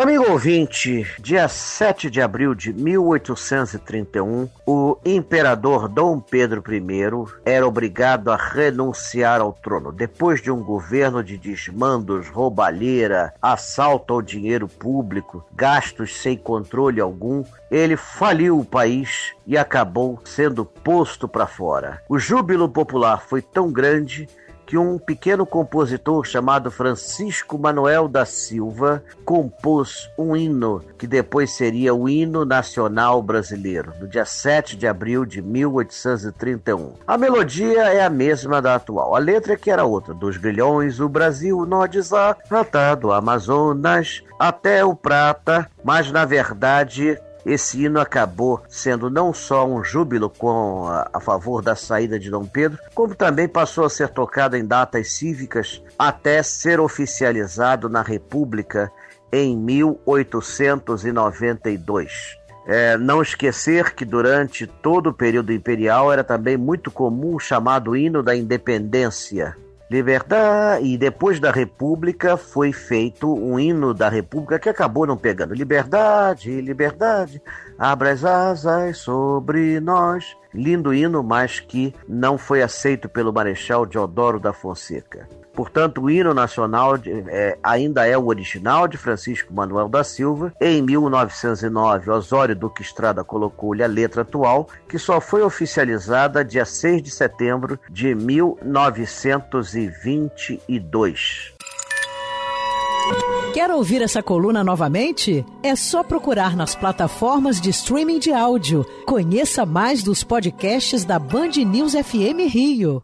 Amigo ouvinte, dia 7 de abril de 1831, o imperador Dom Pedro I era obrigado a renunciar ao trono. Depois de um governo de desmandos, roubalheira, assalto ao dinheiro público, gastos sem controle algum, ele faliu o país e acabou sendo posto para fora. O júbilo popular foi tão grande que um pequeno compositor chamado Francisco Manuel da Silva compôs um hino que depois seria o hino nacional brasileiro, no dia 7 de abril de 1831. A melodia é a mesma da atual, a letra é que era outra, dos grilhões o Brasil nó desatado, do Amazonas até o Prata, mas na verdade esse hino acabou sendo não só um júbilo com a, a, favor da saída de Dom Pedro, como também passou a ser tocado em datas cívicas até ser oficializado na República em 1892. É, não esquecer que durante todo o período imperial era também muito comum o chamado hino da independência, Liberdade. E depois da República foi feito um hino da República que acabou não pegando. Liberdade, liberdade, abra as asas sobre nós. Lindo hino, mas que não foi aceito pelo Marechal Deodoro da Fonseca. Portanto, o hino nacional é, ainda é o original de Francisco Manuel da Silva. Em 1909, Osório Duque Estrada colocou-lhe a letra atual, que só foi oficializada dia 6 de setembro de 1922. Quer ouvir essa coluna novamente? É só procurar nas plataformas de streaming de áudio. Conheça mais dos podcasts da Band News FM Rio.